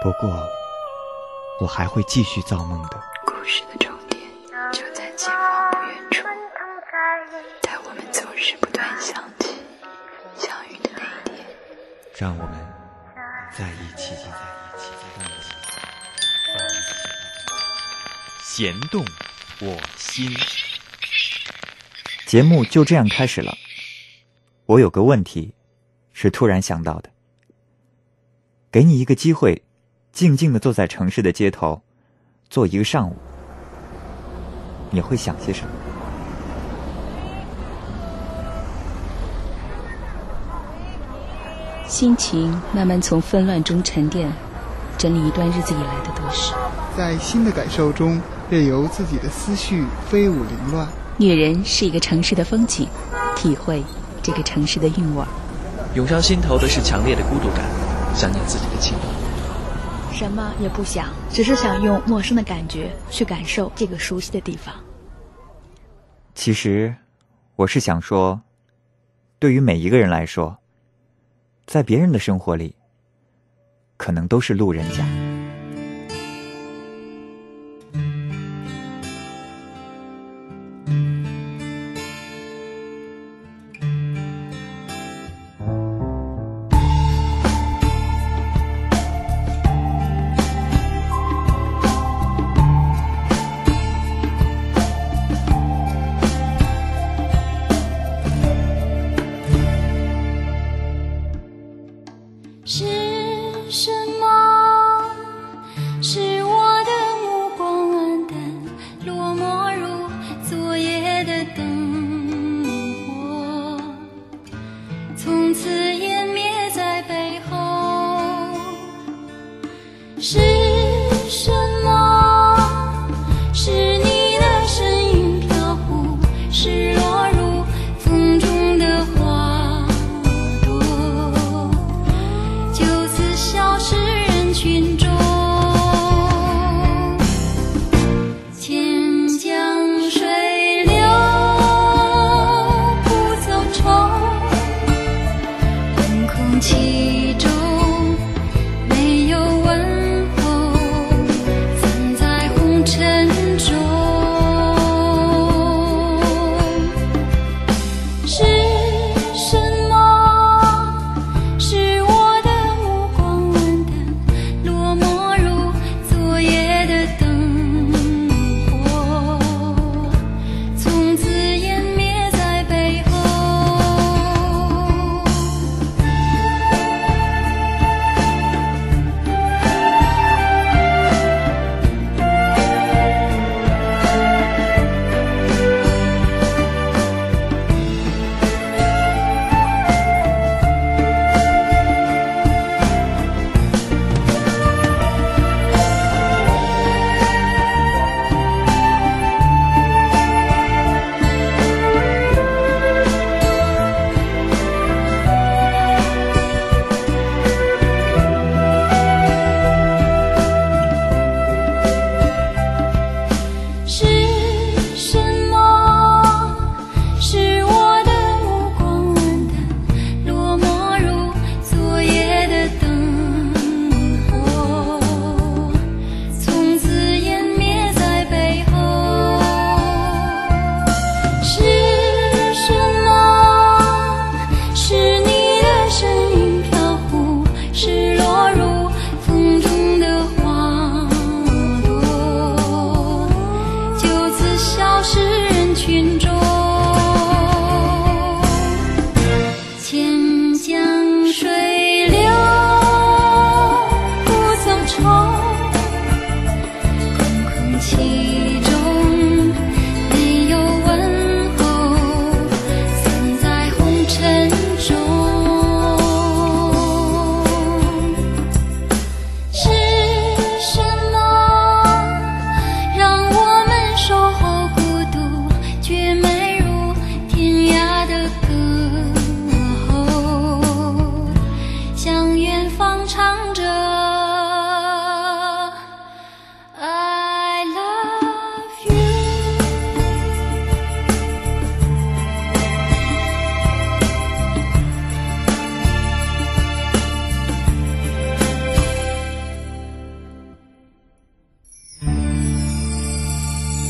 不过，我还会继续造梦的。故事的终点就在前方不远处，但我们总是不断想起、相遇的那一天。让我们在一起吧，在一起，在一起。弦动我心。节目就这样开始了。我有个问题，是突然想到的。给你一个机会，静静的坐在城市的街头，坐一个上午，你会想些什么？心情慢慢从纷乱中沉淀，整理一段日子以来的得失。在新的感受中，任由自己的思绪飞舞凌乱。女人是一个城市的风景，体会这个城市的韵味。涌上心头的是强烈的孤独感，想念自己的亲人。什么也不想，只是想用陌生的感觉去感受这个熟悉的地方。其实，我是想说，对于每一个人来说，在别人的生活里，可能都是路人甲。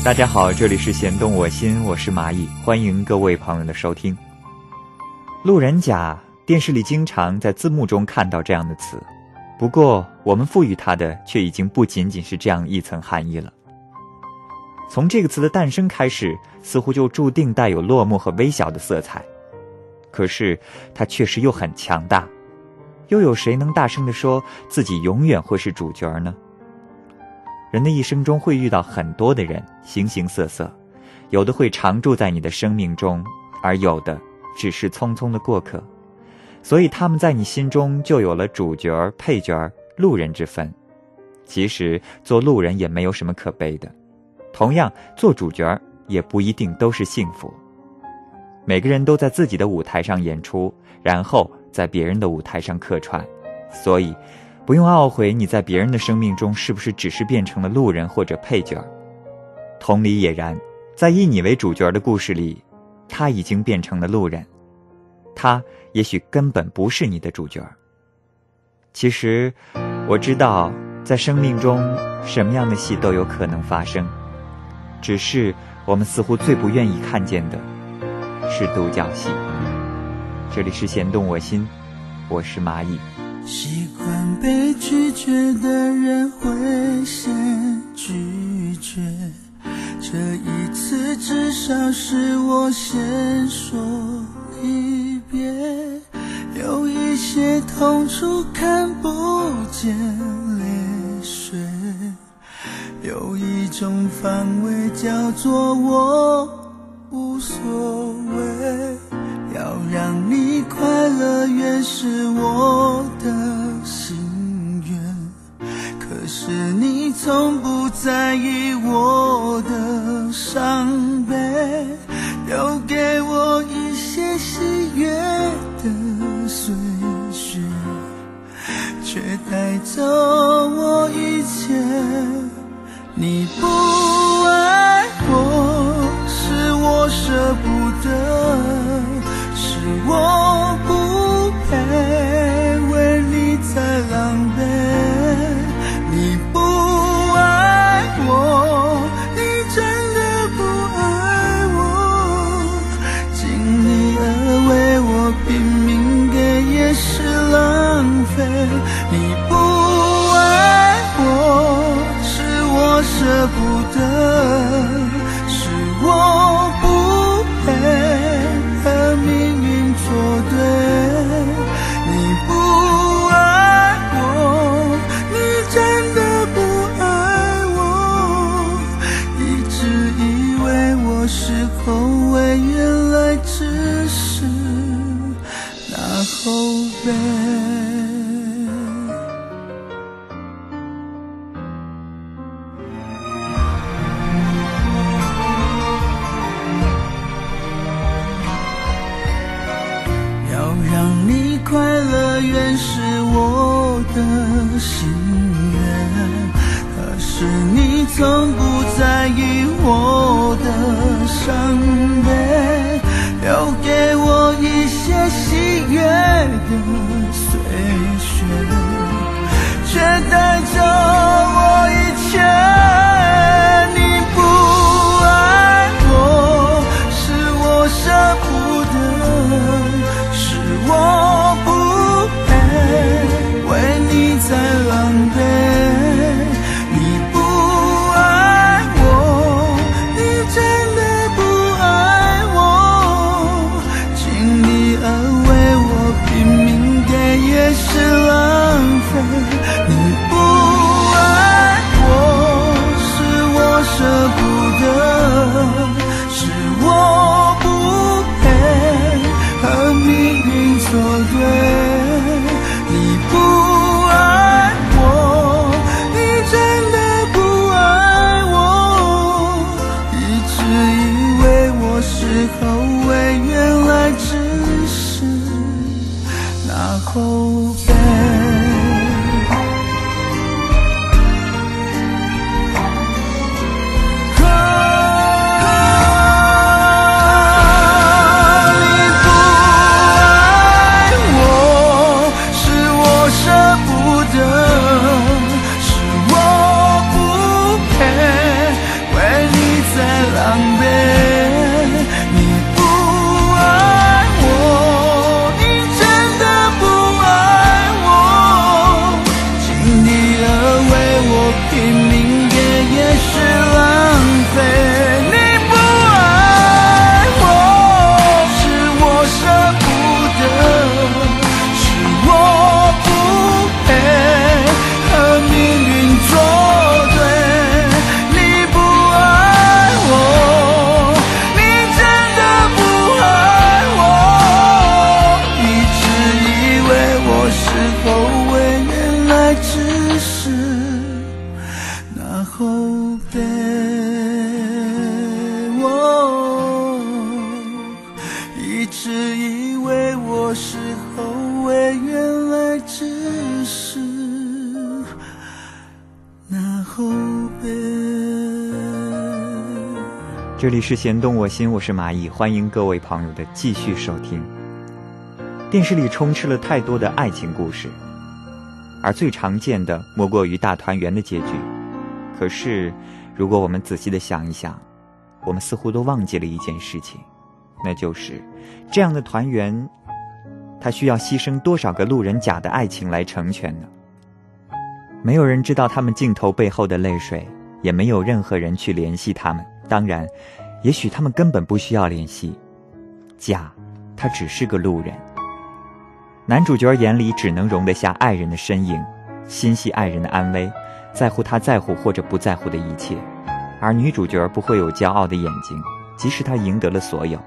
大家好，这里是弦动我心，我是蚂蚁，欢迎各位朋友的收听。路人甲，电视里经常在字幕中看到这样的词，不过我们赋予它的却已经不仅仅是这样一层含义了。从这个词的诞生开始，似乎就注定带有落寞和微小的色彩，可是它确实又很强大。又有谁能大声地说自己永远会是主角呢？人的一生中会遇到很多的人，形形色色，有的会常住在你的生命中，而有的只是匆匆的过客，所以他们在你心中就有了主角、配角、路人之分。其实做路人也没有什么可悲的，同样做主角也不一定都是幸福。每个人都在自己的舞台上演出，然后在别人的舞台上客串，所以。不用懊悔，你在别人的生命中是不是只是变成了路人或者配角？同理也然，在以你为主角的故事里，他已经变成了路人，他也许根本不是你的主角。其实，我知道，在生命中什么样的戏都有可能发生，只是我们似乎最不愿意看见的是独角戏。这里是弦动我心，我是蚂蚁。习惯被拒绝的人会先拒绝，这一次至少是我先说一别。有一些痛处看不见泪水，有一种防卫叫做我无所谓。要让你快乐，原是我的心愿。可是你从不在意我的伤悲，留给我一些喜悦的岁月，却带走我一切。你不爱我，是我舍不得。我。是弦动我心，我是蚂蚁，欢迎各位朋友的继续收听。电视里充斥了太多的爱情故事，而最常见的莫过于大团圆的结局。可是，如果我们仔细的想一想，我们似乎都忘记了一件事情，那就是这样的团圆，它需要牺牲多少个路人甲的爱情来成全呢？没有人知道他们镜头背后的泪水，也没有任何人去联系他们。当然，也许他们根本不需要联系。甲，他只是个路人。男主角眼里只能容得下爱人的身影，心系爱人的安危，在乎他在乎或者不在乎的一切。而女主角不会有骄傲的眼睛，即使她赢得了所有，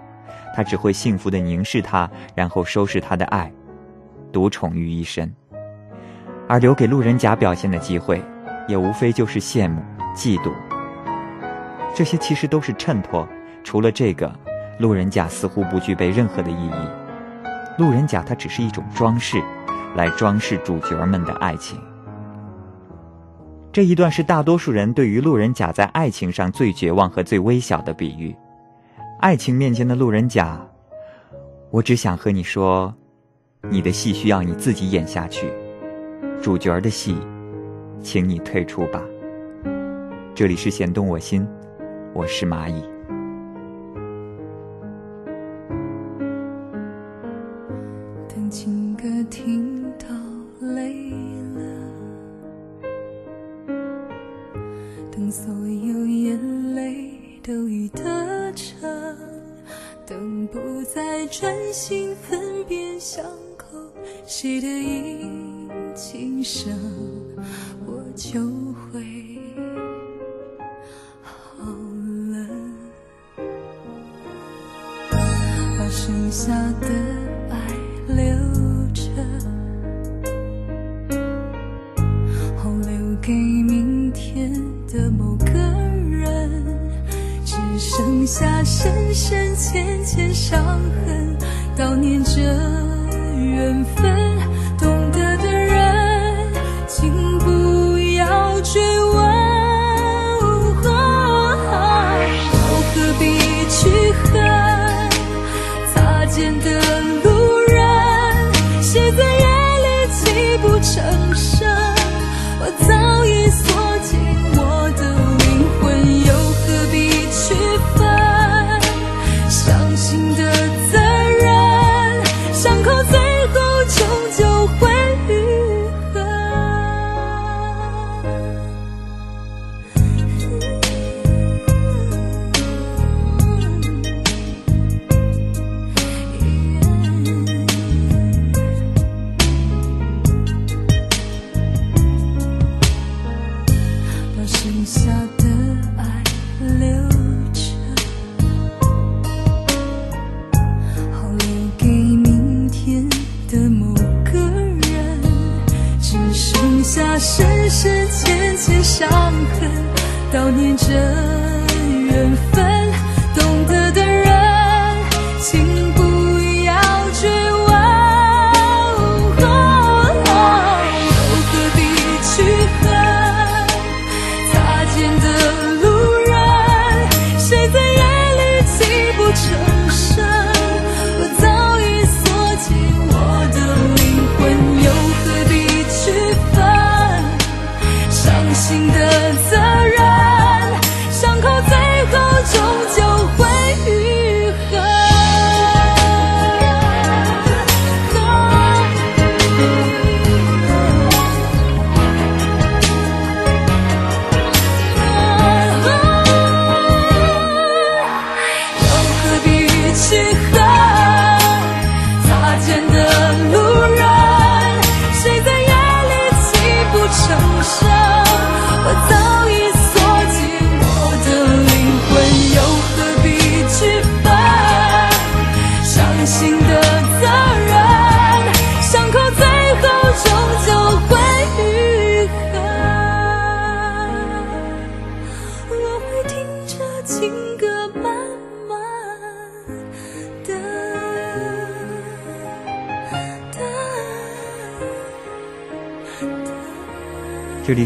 她只会幸福的凝视他，然后收拾他的爱，独宠于一身。而留给路人甲表现的机会，也无非就是羡慕、嫉妒。这些其实都是衬托，除了这个，路人甲似乎不具备任何的意义。路人甲它只是一种装饰，来装饰主角们的爱情。这一段是大多数人对于路人甲在爱情上最绝望和最微小的比喻。爱情面前的路人甲，我只想和你说，你的戏需要你自己演下去，主角的戏，请你退出吧。这里是弦动我心，我是蚂蚁。这缘分。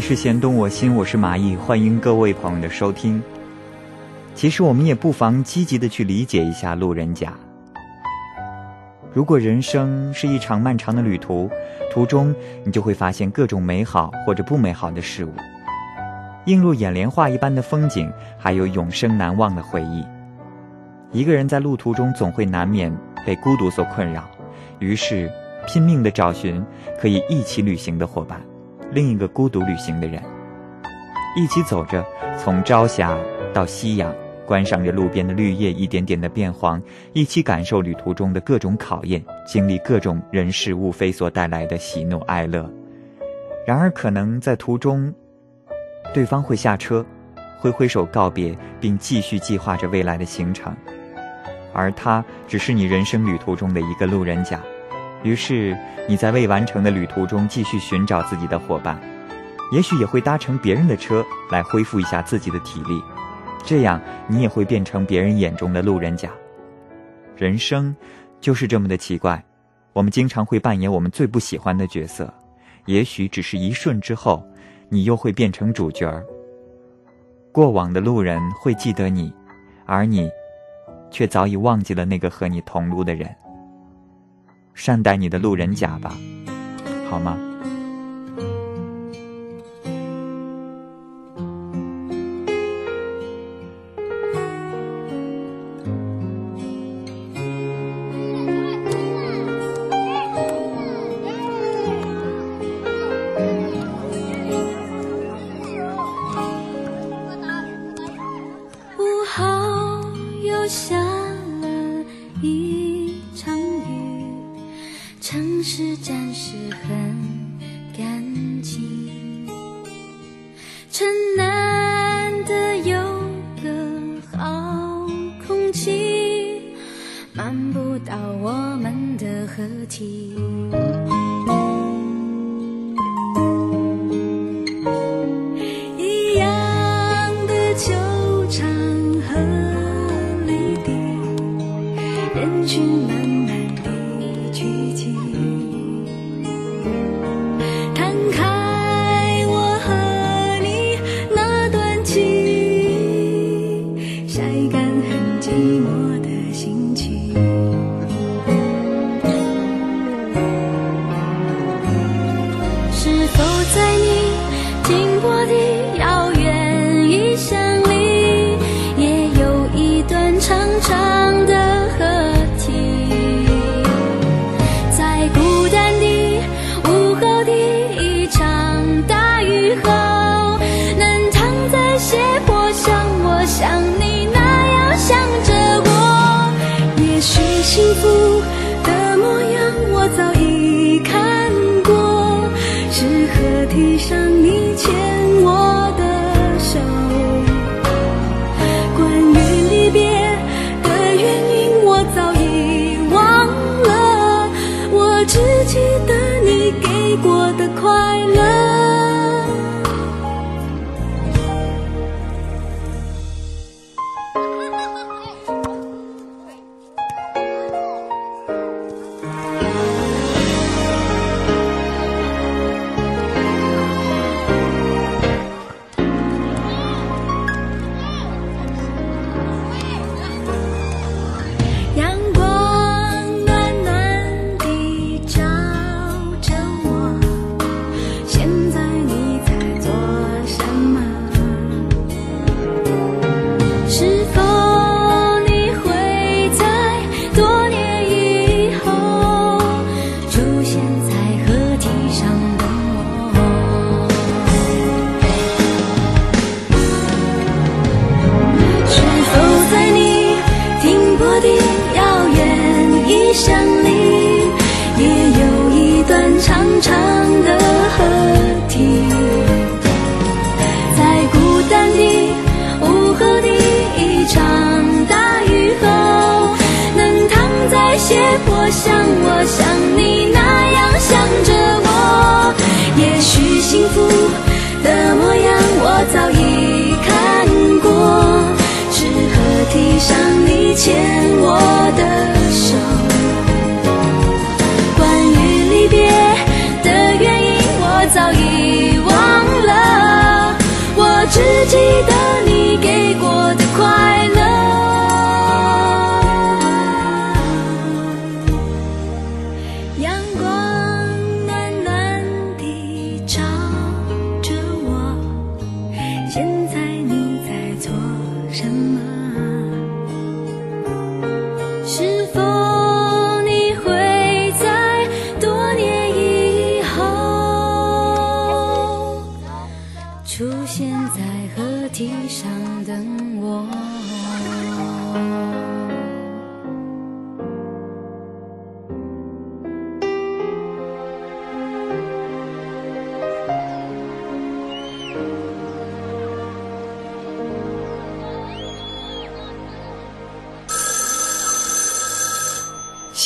是弦动我心，我是马毅，欢迎各位朋友的收听。其实我们也不妨积极的去理解一下路人甲。如果人生是一场漫长的旅途，途中你就会发现各种美好或者不美好的事物，映入眼帘画一般的风景，还有永生难忘的回忆。一个人在路途中总会难免被孤独所困扰，于是拼命的找寻可以一起旅行的伙伴，另一个孤独旅行的人，一起走着，从朝霞到夕阳。观赏着路边的绿叶一点点的变黄，一起感受旅途中的各种考验，经历各种人事物非所带来的喜怒哀乐。然而，可能在途中，对方会下车，挥挥手告别，并继续计划着未来的行程，而他只是你人生旅途中的一个路人甲。于是，你在未完成的旅途中继续寻找自己的伙伴，也许也会搭乘别人的车来恢复一下自己的体力。这样，你也会变成别人眼中的路人甲。人生就是这么的奇怪，我们经常会扮演我们最不喜欢的角色，也许只是一瞬之后，你又会变成主角儿。过往的路人会记得你，而你，却早已忘记了那个和你同路的人。善待你的路人甲吧，好吗？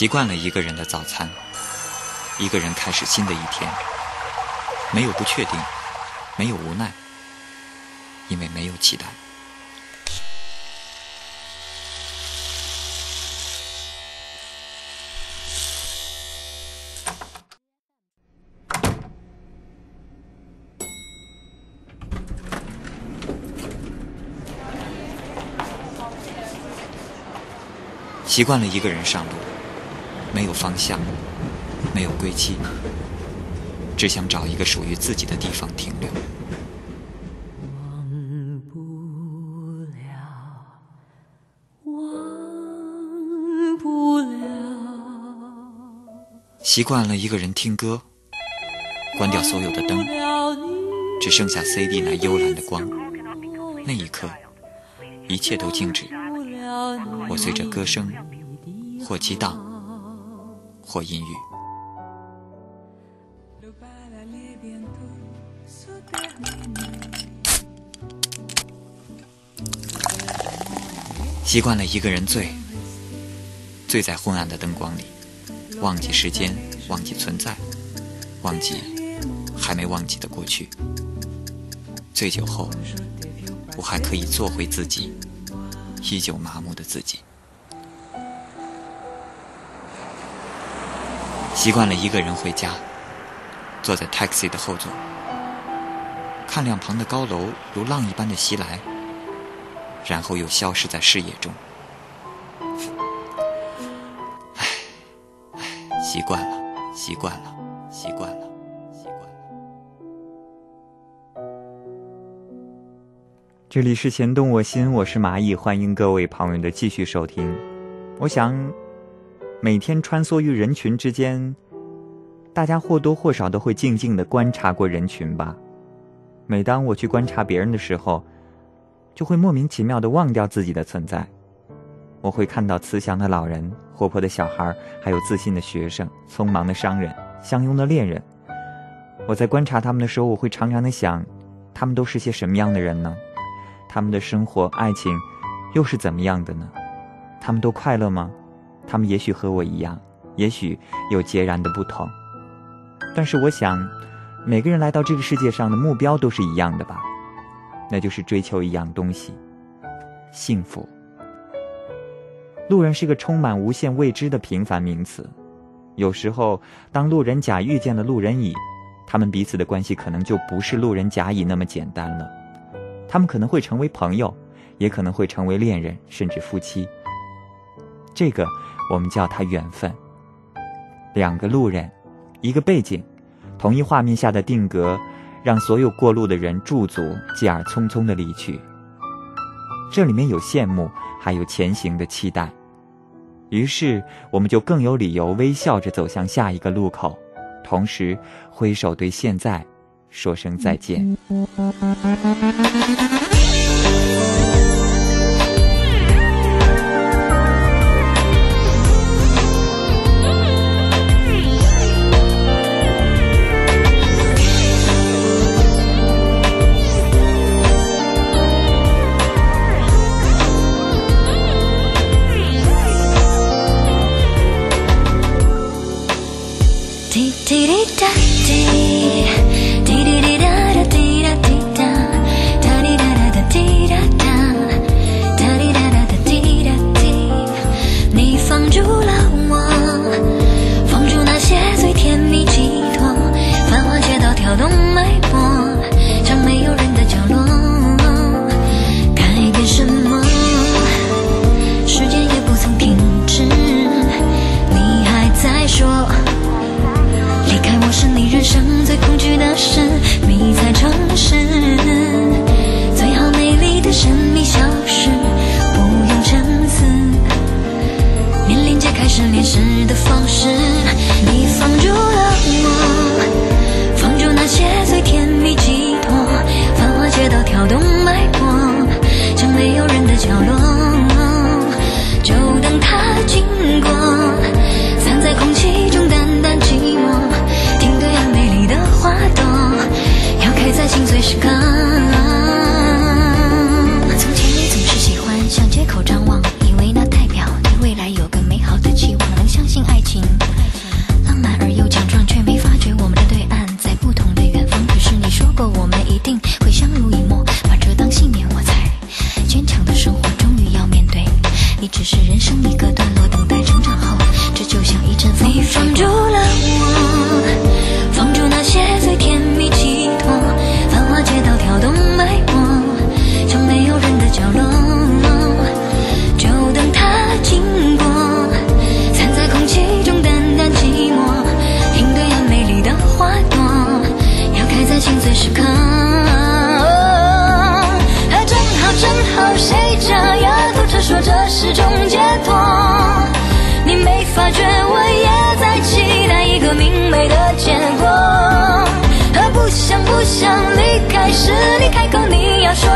习惯了一个人的早餐，一个人开始新的一天，没有不确定，没有无奈，因为没有期待。习惯了一个人上路，没有方向，没有归期，只想找一个属于自己的地方停留。忘不了，忘不了，习惯了一个人听歌，关掉所有的灯，只剩下 CD 那幽蓝的光。那一刻，一切都静止。我随着歌声，或激荡，或阴郁。习惯了一个人醉，醉在昏暗的灯光里，忘记时间，忘记存在，忘记还没忘记的过去。醉酒后，我还可以做回自己。依旧麻木的自己，习惯了一个人回家，坐在 taxi 的后座，看两旁的高楼如浪一般的袭来，然后又消失在视野中。唉，唉，习惯了，习惯了，习惯了。这里是弦动我心，我是蚂蚁，欢迎各位朋友的继续收听。我想，每天穿梭于人群之间，大家或多或少都会静静的观察过人群吧。每当我去观察别人的时候，就会莫名其妙的忘掉自己的存在。我会看到慈祥的老人、活泼的小孩，还有自信的学生、匆忙的商人、相拥的恋人。我在观察他们的时候，我会常常的想，他们都是些什么样的人呢？他们的生活、爱情，又是怎么样的呢？他们都快乐吗？他们也许和我一样，也许有截然的不同。但是我想，每个人来到这个世界上的目标都是一样的吧？那就是追求一样东西——幸福。路人是个充满无限未知的平凡名词。有时候，当路人甲遇见了路人乙，他们彼此的关系可能就不是路人甲乙那么简单了。他们可能会成为朋友，也可能会成为恋人，甚至夫妻。这个我们叫它缘分。两个路人，一个背景，同一画面下的定格，让所有过路的人驻足，继而匆匆的离去。这里面有羡慕，还有前行的期待。于是，我们就更有理由微笑着走向下一个路口，同时挥手对现在。说声再见。Tirita.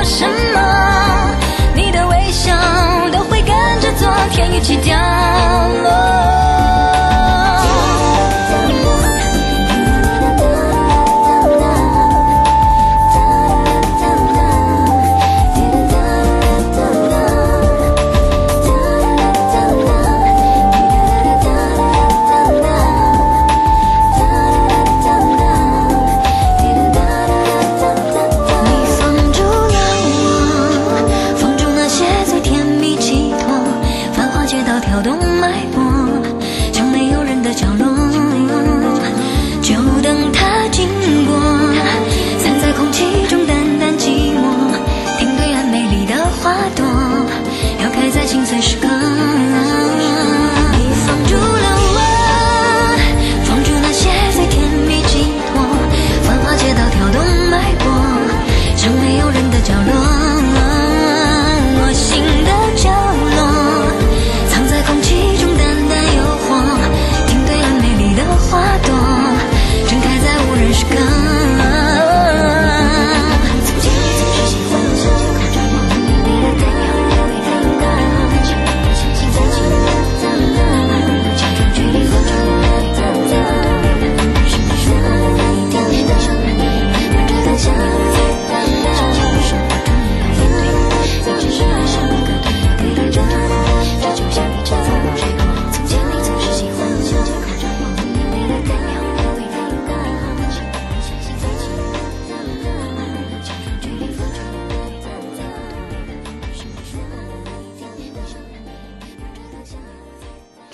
什么？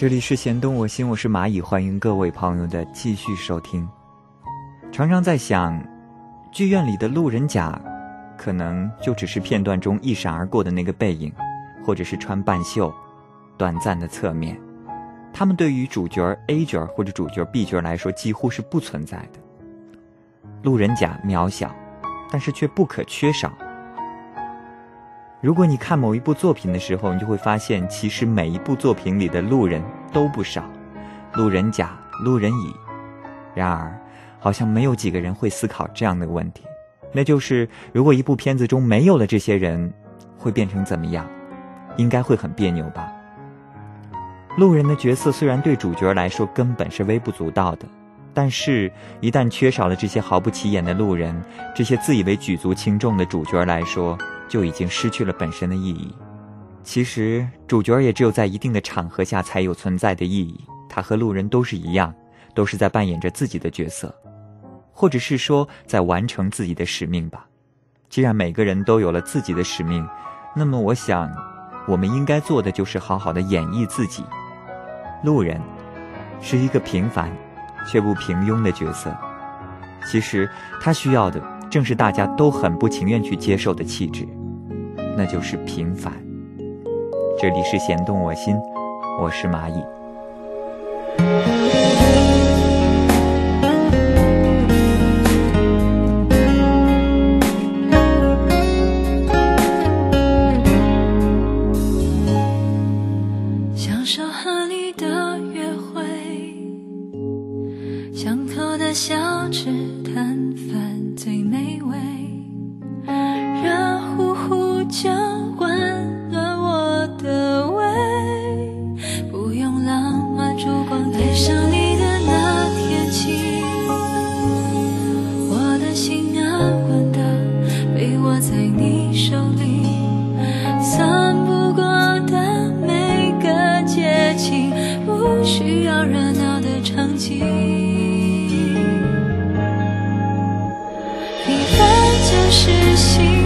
这里是弦动我心，我是蚂蚁，欢迎各位朋友的继续收听。常常在想，剧院里的路人甲，可能就只是片段中一闪而过的那个背影，或者是穿半袖、短暂的侧面。他们对于主角 A 角或者主角 B 角来说，几乎是不存在的。路人甲渺小，但是却不可缺少。如果你看某一部作品的时候，你就会发现，其实每一部作品里的路人都不少，路人甲、路人乙。然而，好像没有几个人会思考这样的问题，那就是如果一部片子中没有了这些人，会变成怎么样？应该会很别扭吧。路人的角色虽然对主角来说根本是微不足道的，但是，一旦缺少了这些毫不起眼的路人，这些自以为举足轻重的主角来说，就已经失去了本身的意义。其实，主角也只有在一定的场合下才有存在的意义。他和路人都是一样，都是在扮演着自己的角色，或者是说在完成自己的使命吧。既然每个人都有了自己的使命，那么我想，我们应该做的就是好好的演绎自己。路人是一个平凡却不平庸的角色，其实他需要的正是大家都很不情愿去接受的气质，那就是平凡。这里是弦动我心，我是蚂蚁。是心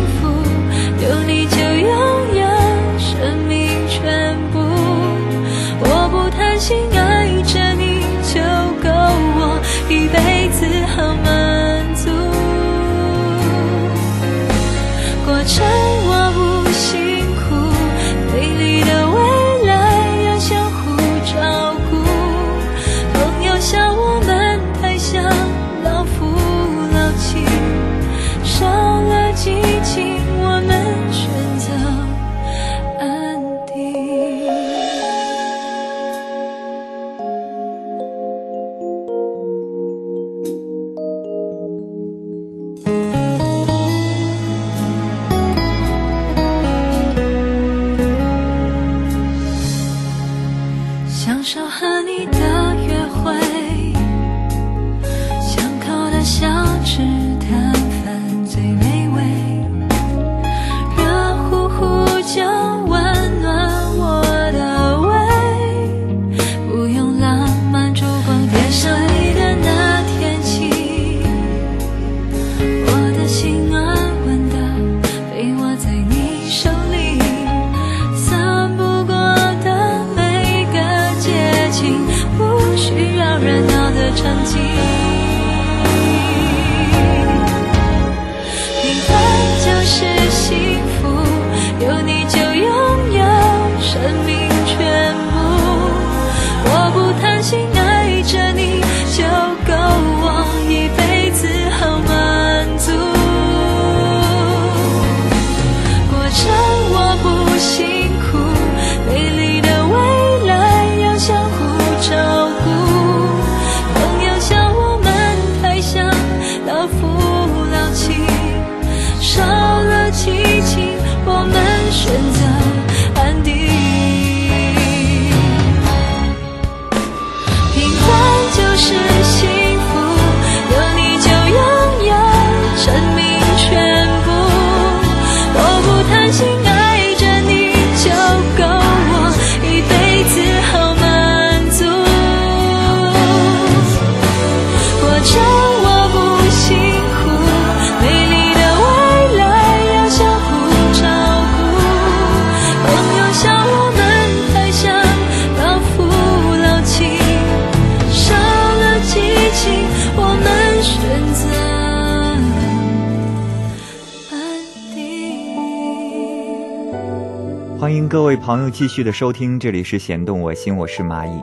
友继续的收听，这里是弦动我心，我是蚂蚁。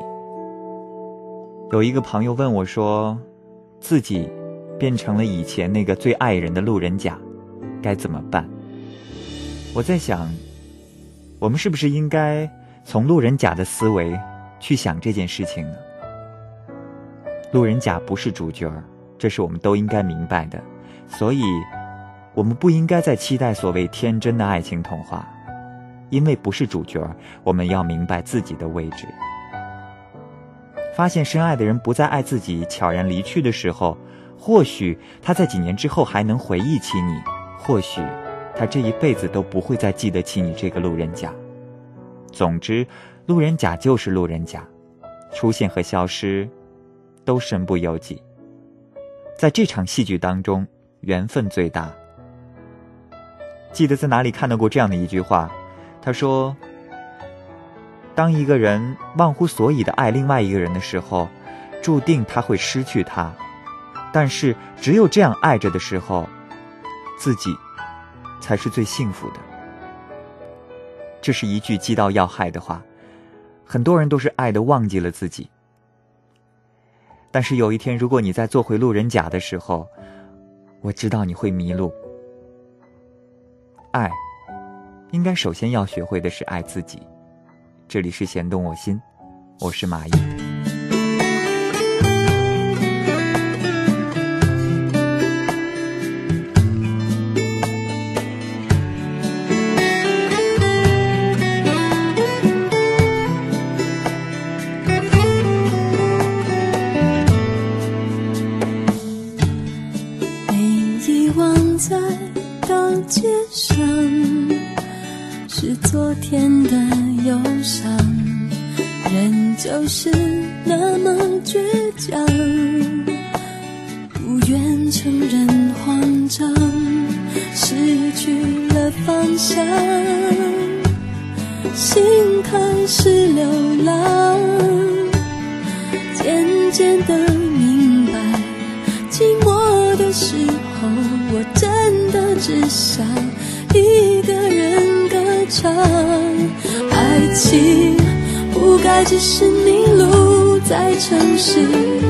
有一个朋友问我说，自己变成了以前那个最爱人的路人甲，该怎么办？我在想，我们是不是应该从路人甲的思维去想这件事情呢？路人甲不是主角，这是我们都应该明白的，所以，我们不应该再期待所谓天真的爱情童话，因为不是主角，我们要明白自己的位置。发现深爱的人不再爱自己，悄然离去的时候，或许他在几年之后还能回忆起你，或许他这一辈子都不会再记得起你这个路人甲。总之，路人甲就是路人甲，出现和消失。都身不由己。在这场戏剧当中，缘分最大。记得在哪里看到过这样的一句话，他说：“当一个人忘乎所以的爱另外一个人的时候，注定他会失去他；但是只有这样爱着的时候，自己才是最幸福的。”这是一句击到要害的话。很多人都是爱的忘记了自己。但是有一天，如果你在做回路人甲的时候，我知道你会迷路。爱，应该首先要学会的是爱自己。这里是弦动我心，我是马昨天的忧伤仍旧是那么倔强不愿承认慌张失去了方向。心开始流浪渐渐的明白寂寞的时候我真的只想长，爱情不该只是迷路在城市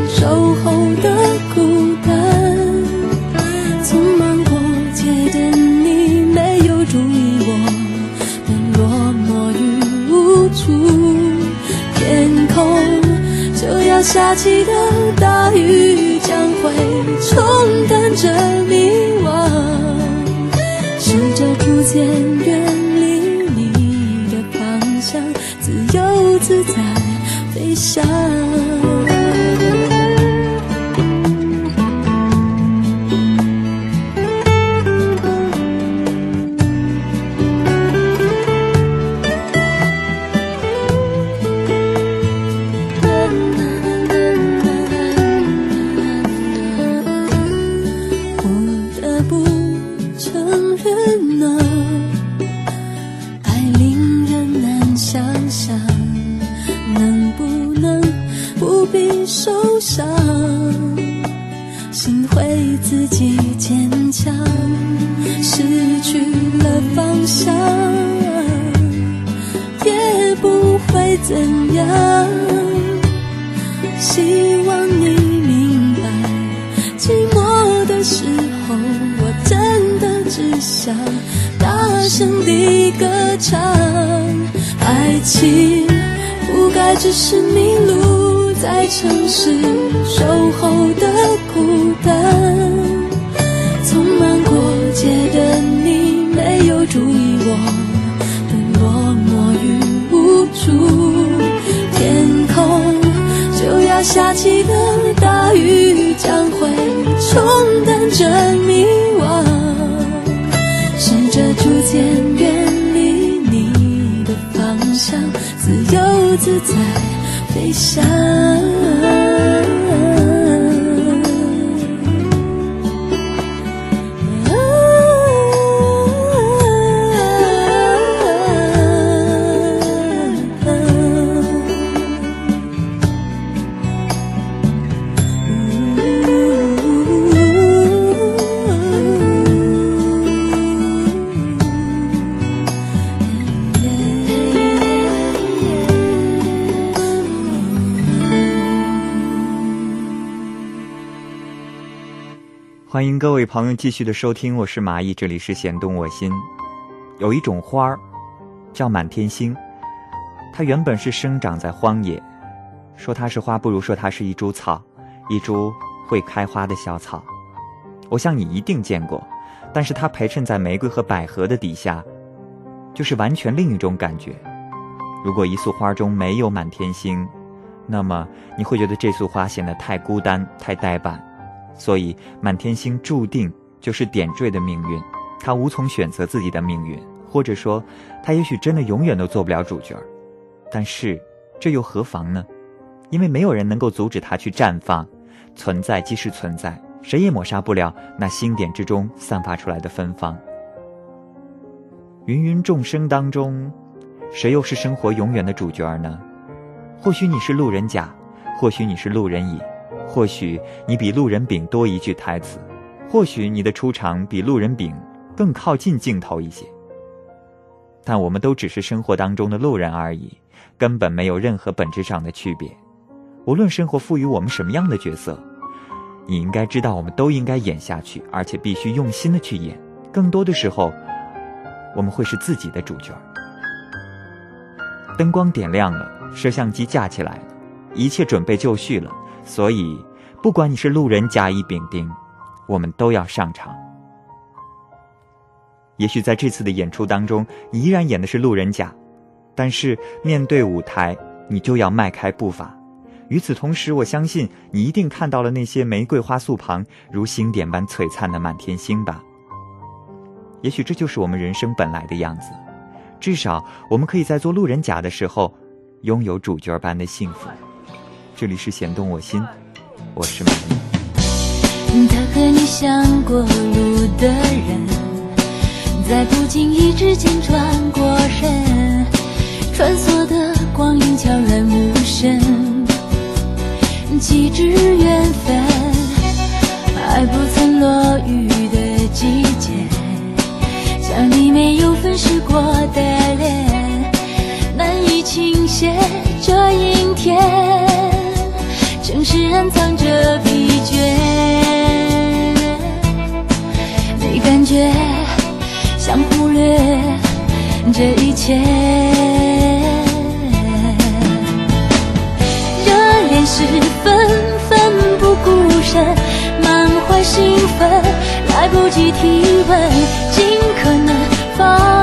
守候的孤单，匆忙过街的你没有注意我的落寞与无助，天空就要下起的大雨将会冲淡这迷惘，试着逐渐远是迷路在城市守候的孤单。匆忙过节的你没有注意我的落寞与无助。天空就要下起了欢迎各位朋友继续的收听，我是蚂蚁，这里是弦动我心。有一种花儿叫满天星，它原本是生长在荒野，说它是花，不如说它是一株草，一株会开花的小草。我想你一定见过，但是它陪衬在玫瑰和百合的底下，就是完全另一种感觉。如果一束花中没有满天星，那么你会觉得这束花显得太孤单、太呆板。所以，满天星注定就是点缀的命运，他无从选择自己的命运，或者说，他也许真的永远都做不了主角。但是，这又何妨呢？因为没有人能够阻止它去绽放。存在即是存在，谁也抹杀不了那星点之中散发出来的芬芳。芸芸众生当中，谁又是生活永远的主角呢？或许你是路人甲，或许你是路人乙。或许你比路人丙多一句台词，或许你的出场比路人丙更靠近镜头一些。但我们都只是生活当中的路人而已，根本没有任何本质上的区别。无论生活赋予我们什么样的角色，你应该知道，我们都应该演下去，而且必须用心的去演。更多的时候，我们会是自己的主角。灯光点亮了，摄像机架起来了，一切准备就绪了。所以，不管你是路人甲乙丙丁，我们都要上场。也许在这次的演出当中，你依然演的是路人甲，但是面对舞台，你就要迈开步伐。与此同时，我相信你一定看到了那些玫瑰花束旁如星点般璀璨的满天星吧。也许这就是我们人生本来的样子，至少我们可以在做路人甲的时候，拥有主角般的幸福。这里是弦动我心，我是马伊。他和你相过路的人，在不经意之间转过身，穿梭的光阴悄然无声，几纸缘分，爱不曾落雨的季节，像你没有粉饰过的脸，难以倾斜这阴天。城市暗藏着疲倦，没感觉，想忽略这一切。热恋时分奋不顾身，满怀兴奋，来不及提问，尽可能放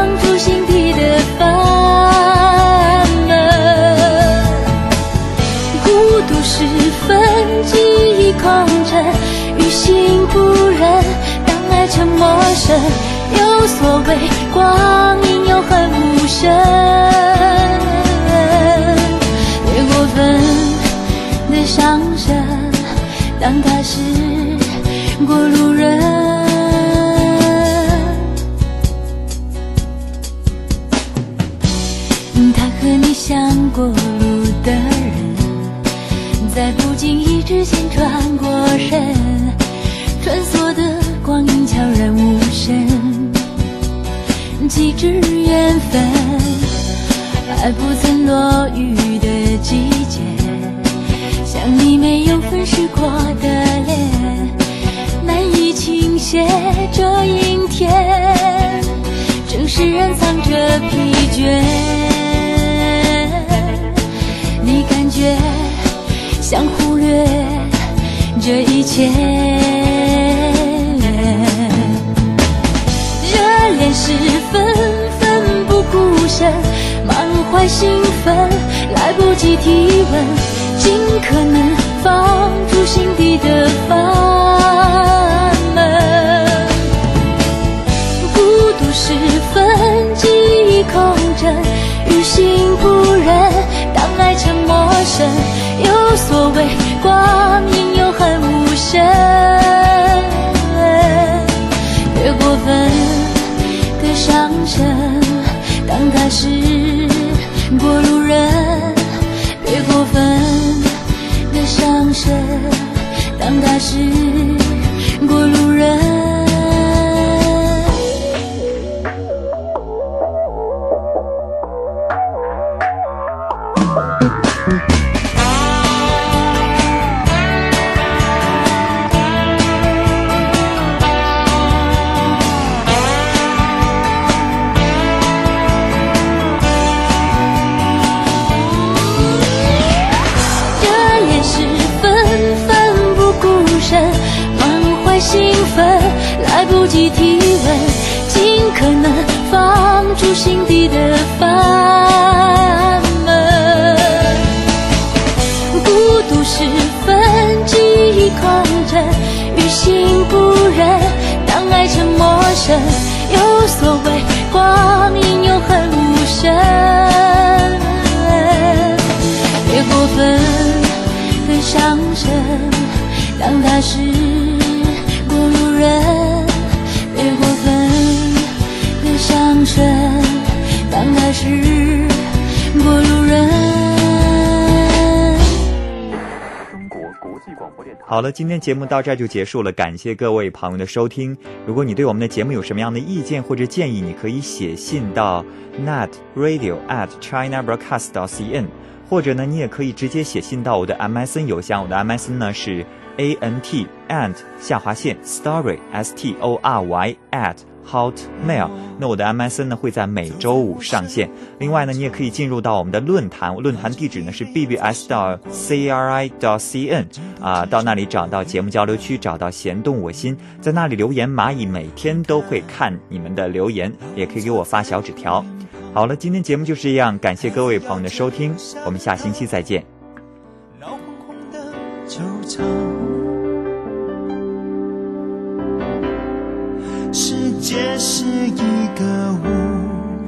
有所谓光阴永恒无声。别过分的伤神，当他是过路人。他和你相过路的人。在不经意之间转过身，几纸缘分，还不曾落雨的季节，像你没有粉饰过的脸，难以倾泻这阴天，正是暗藏着疲倦，你感觉。想忽略这一切，身，满怀兴奋，来不及提问，尽可能放逐心底的烦闷。孤独时分记忆空枕，于心当好了，今天节目到这儿就结束了，感谢各位朋友的收听。如果你对我们的节目有什么样的意见或者建议，你可以写信到 net radio at china broadcast dot cn，或者呢，你也可以直接写信到我的 MSN 邮箱，我的 MSN 呢是 a n t ant 下划线 story s t o r y at hotmail。那我的 MSN 呢会在每周五上线。另外呢，你也可以进入到我们的论坛，论坛地址呢是 bbs 到 cri 到 cn 啊，到那里找到节目交流区，找到弦动我心，在那里留言，蚂蚁每天都会看你们的留言，也可以给我发小纸条。好了，今天节目就是这样，感谢各位朋友的收听，我们下星期再见。世界是一个舞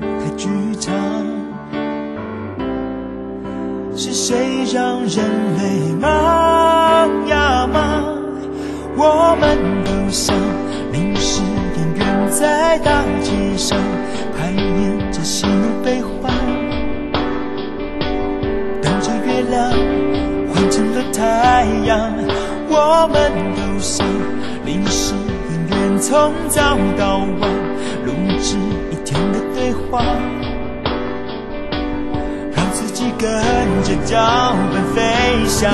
台剧场，是谁让人类忙呀忙？我们都像临时演员，在大街上排练着喜怒悲欢，等着月亮换成了太阳。我们都像临时，从早到晚录制一天的对话，让自己跟着脚本飞翔。